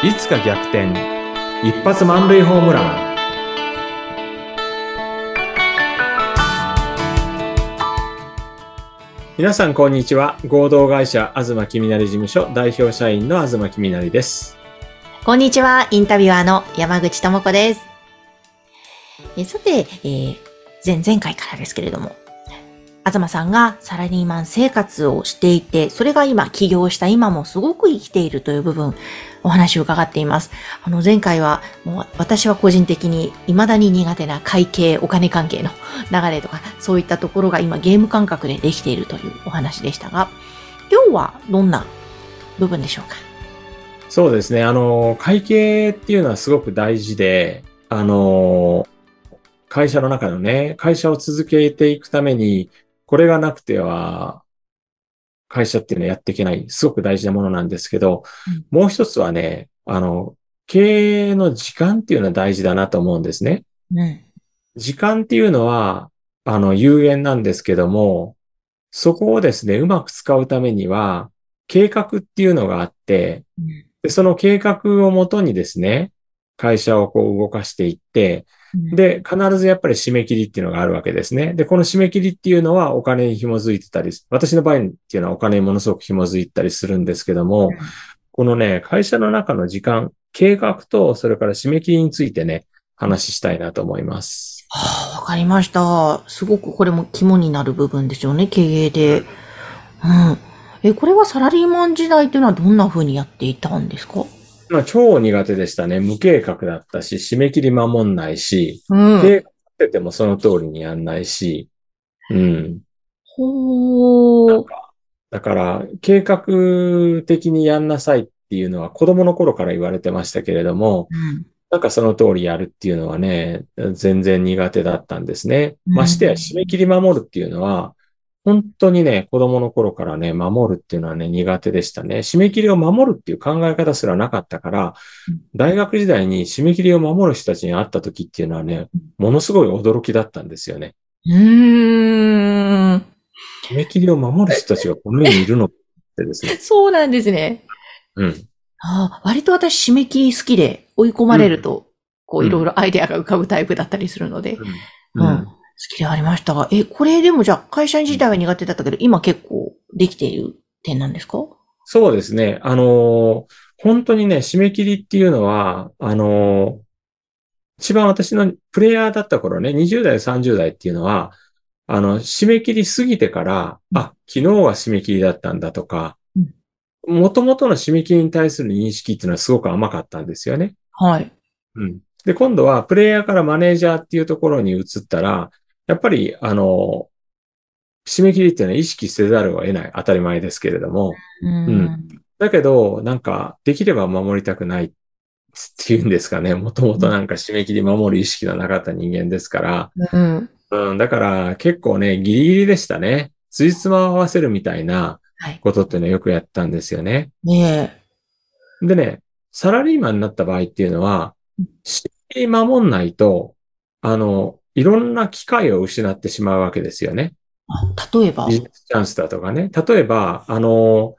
いつか逆転。一発満塁ホームラン。皆さんこんにちは。合同会社東きみなり事務所代表社員の東きみなりです。こんにちは、インタビュアーの山口智子です。えさて、えー前々回からですけれども、東さんがサラリーマン生活をしていて、それが今、起業した今もすごく生きているという部分、お話を伺っています。あの、前回は、もう私は個人的に未だに苦手な会計、お金関係の流れとか、そういったところが今ゲーム感覚でできているというお話でしたが、今日はどんな部分でしょうか？そうですねあの会計っていうのはすごく大事であの会社の中のね会社を続けていくためにこれがなくては会社っていうのはやっていけないすごく大事なものなんですけど、もう一つはねあの経営の時間っていうのは大事だなと思うんですね。うん。時間っていうのは、あの、有限なんですけども、そこをですね、うまく使うためには、計画っていうのがあって、でその計画をもとにですね、会社をこう動かしていって、で、必ずやっぱり締め切りっていうのがあるわけですね。で、この締め切りっていうのはお金に紐づいてたり、私の場合っていうのはお金にものすごく紐づいたりするんですけども、このね、会社の中の時間、計画と、それから締め切りについてね、話したいなと思います。はあ、わかりました。すごくこれも肝になる部分ですよね、経営で。うん。え、これはサラリーマン時代っていうのはどんな風にやっていたんですか？まあ、超苦手でしたね。無計画だったし、締め切り守んないし、うん。計画立ててもその通りにやんないし、うん。ほー。だから、計画的にやんなさいっていうのは子供の頃から言われてましたけれども、うん。なんかその通りやるっていうのはね、全然苦手だったんですね。うんましてや締め切り守るっていうのは、本当にね、子供の頃からね、守るっていうのはね、苦手でしたね。締め切りを守るっていう考え方すらなかったからうん、大学時代に締め切りを守る人たちに会った時っていうのはね、ものすごい驚きだったんですよね。うーん。締め切りを守る人たちがこの世にいるのってですね。そうなんですね。うん。あ割と私締め切り好きで追い込まれると、こううんいろいろアイデアが浮かぶタイプだったりするので、うん。うん好きではありましたが、え、これでもじゃあ会社自体は苦手だったけど、今結構できている点なんですか？そうですね。あのー本当にね、締め切りっていうのは、あのー一番私のプレイヤーだった頃ね、20代、30代っていうのは、あの、締め切り過ぎてから、あ、昨日は締め切りだったんだとか、元々の締め切りに対する認識っていうのはすごく甘かったんですよね。はい。うん。で、今度はプレイヤーからマネージャーっていうところに移ったら、やっぱり、あの、締め切りっていうのは意識せざるを得ない。当たり前ですけれども。うん。だけど、なんか、できれば守りたくないっていうんですかね。もともとなんか締め切り守る意識のなかった人間ですから。うん。うん、だから結構ね、ギリギリでしたね。ついつま合わせるみたいなはい。ことっていうのはよくやったんですよね。ねでね、サラリーマンになった場合っていうのはうん、締め切り守んないと、あの、いろんな機会を失ってしまうわけですよね。あ例えば？ビジネスチャンスだとかね。例えば、あの、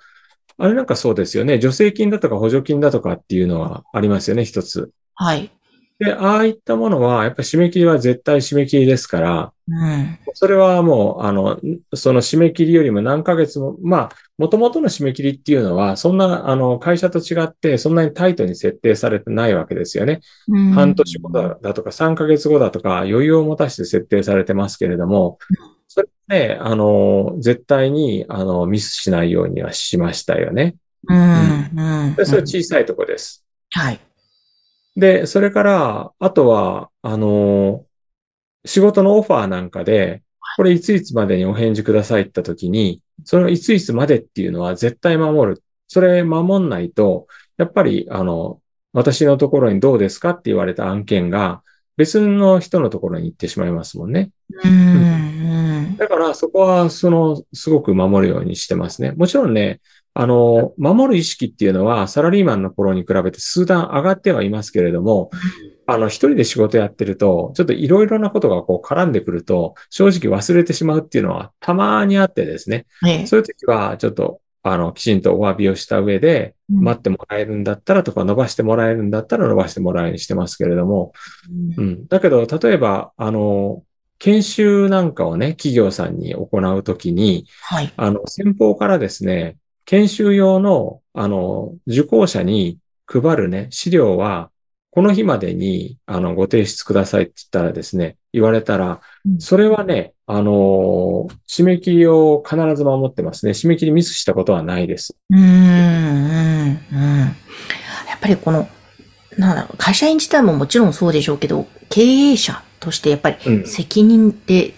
あれなんかそうですよね。助成金だとか補助金だとかっていうのはありますよね、一つ。はい。で、ああいったものは、やっぱり締め切りは絶対締め切りですから、うん。それはもう、あの、その締め切りよりも何ヶ月も、まあ、元々の締め切りっていうのは、そんな、あの、会社と違って、そんなにタイトに設定されてないわけですよね。うん半年後だだとか、3ヶ月後だとか、余裕を持たせて設定されてますけれども、それね、あの、絶対に、あの、ミスしないようにはしましたよね。うん。うん。でそれは小さいとこです。はい。で、それから、あとは、あの、仕事のオファーなんかで、これいついつまでにお返事くださいって言ったときに、そのいついつまでっていうのは絶対守る。それ守んないと、やっぱり、あの、私のところにどうですかって言われた案件が、別の人のところに行ってしまいますもんね。うん。うん。だから、そこは、その、すごく守るようにしてますね。もちろんね、あの、守る意識っていうのは、サラリーマンの頃に比べて数段上がってはいますけれども、あの、一人で仕事やってると、ちょっといろいろなことがこう絡んでくると、正直忘れてしまうっていうのはたまにあってですね。ええ。そういう時は、ちょっと、あの、きちんとお詫びをした上で、うん待ってもらえるんだったらとか、伸ばしてもらえるんだったら伸ばしてもらえるようにしてますけれども、ううんん。だけど、例えば、あの、研修なんかをね、企業さんに行うときに、はい。あの、先方からですね、研修用の、あの、受講者に配るね、資料は、この日までに、あの、ご提出くださいって言ったらですね、言われたらう、んそれはね、あの、締め切りを必ず守ってますね。締め切りミスしたことはないです。うーん、うん、うん。やっぱりこの、なんだろう、会社員自体ももちろんそうでしょうけど、経営者としてやっぱりうん責任って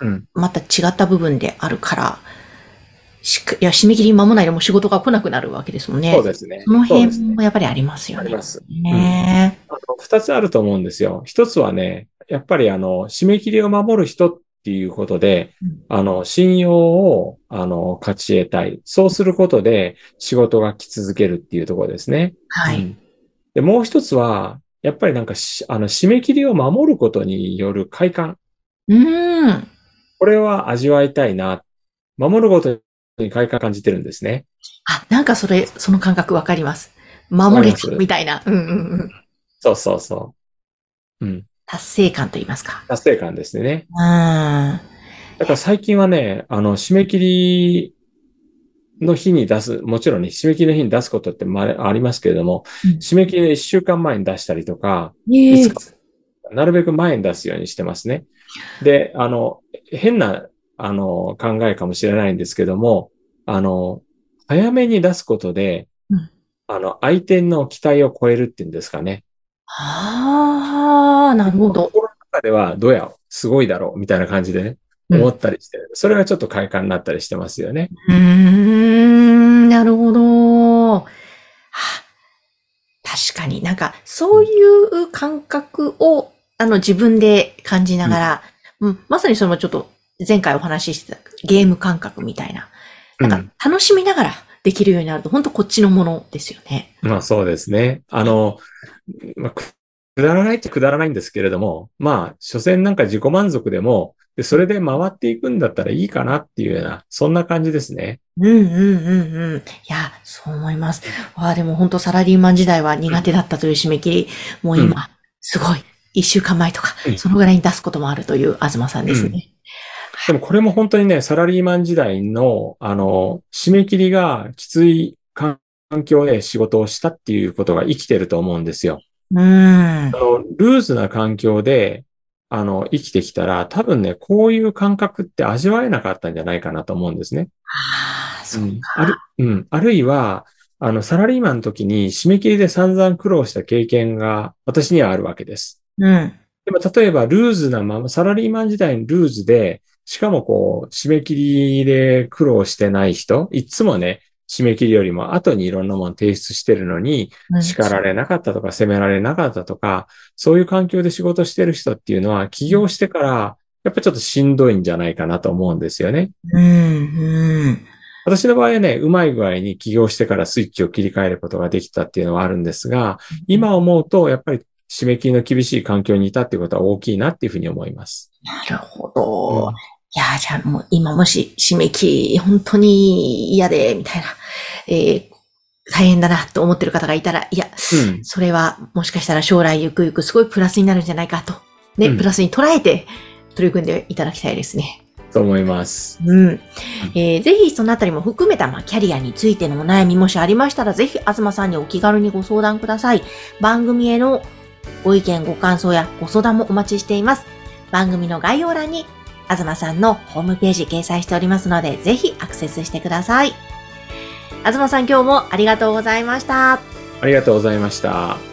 うん。また違った部分であるから、しかいや、締め切り間もないでもう仕事が来なくなるわけですもんね。そうですね。その辺もやっぱりありますよね。あります。ねあの二つあると思うんですよ。一つはね、やっぱりあの、締め切りを守る人っていうことでうん、あの、信用を、あの、勝ち得たい。そうすることで仕事が来続けるっていうところですね。はい。うんで、もう一つは、やっぱりなんかし、あの、締め切りを守ることによる快感。うーん。これは味わいたいな。守ることに快感感じてるんですね。あ、なんかそれ、その感覚わかります。守れたわかります？みたいな。うんうんうん。そうそうそう。うん。達成感と言いますか。達成感ですね。うーん。だから最近はね、あの、締め切りの日に出す、もちろんね、締め切りの日に出すことってありますけれども、うん締め切りの1週間前に出したりとか、ええいつかなるべく前に出すようにしてますね。で、あの、変な、あの、考えかもしれないんですけども、あの、早めに出すことで、うんあの、相手の期待を超えるっていうんですかね。ああ、なるほど。心の中では、どうや、すごいだろう、みたいな感じでね、うん思ったりして、それがちょっと快感になったりしてますよね。うーん、なるほど。はあ確かになんか、そういう感覚を、あの、自分で感じながら、うん、まさにそのちょっと、前回お話ししてたゲーム感覚みたいな。なんか、楽しみながらできるようになると、本当こっちのものですよね。まあそうですね。あの、まあ、くくだらないっちゃくだらないんですけれども、まあ、所詮なんか自己満足でも、でそれで回っていくんだったらいいかなっていうような、そんな感じですね。うんうんうんうん。いや、そう思います。わあ、でも本当サラリーマン時代は苦手だったという締め切り、もう今、うんすごい、一週間前とかう、んそのぐらいに出すこともあるという東さんですね。でもこれも本当にね、サラリーマン時代の、あの、締め切りがきつい環境で仕事をしたっていうことが生きてると思うんですよ。うん。あの、ルーズな環境で、あの、生きてきたら、多分ね、こういう感覚って味わえなかったんじゃないかなと思うんですね。ああ、そううんある、うん。あるいは、あの、サラリーマンの時に締め切りで散々苦労した経験が私にはあるわけです。うん。でも、例えば、ルーズなまま、サラリーマン時代にルーズで、しかもこう、締め切りで苦労してない人、いつもね、締め切りよりも後にいろんなもの提出してるのに、うん叱られなかったとか、責められなかったとか、そういう環境で仕事してる人っていうのは、起業してから、やっぱちょっとしんどいんじゃないかなと思うんですよね。うん、うん。私の場合はね、うまい具合に起業してからスイッチを切り替えることができたっていうのはあるんですが、今思うと、やっぱり締め切りの厳しい環境にいたっていうことは大きいなっていうふうに思います。なるほど。いや、じゃあもう今もし締め切り本当に嫌で、みたいな、えー大変だなと思ってる方がいたら、いや、うんそれはもしかしたら将来ゆくゆくすごいプラスになるんじゃないかと、ね、うんプラスに捉えて取り組んでいただきたいですね。と思います。うん。えーぜひそのあたりも含めた、まあ、キャリアについてのお悩みもしありましたら、ぜひ、東さんにお気軽にご相談ください。番組へのご意見、ご感想やご相談もお待ちしています。番組の概要欄に、東さんのホームページ掲載しておりますので、ぜひアクセスしてください。東さん今日もありがとうございました。ありがとうございました。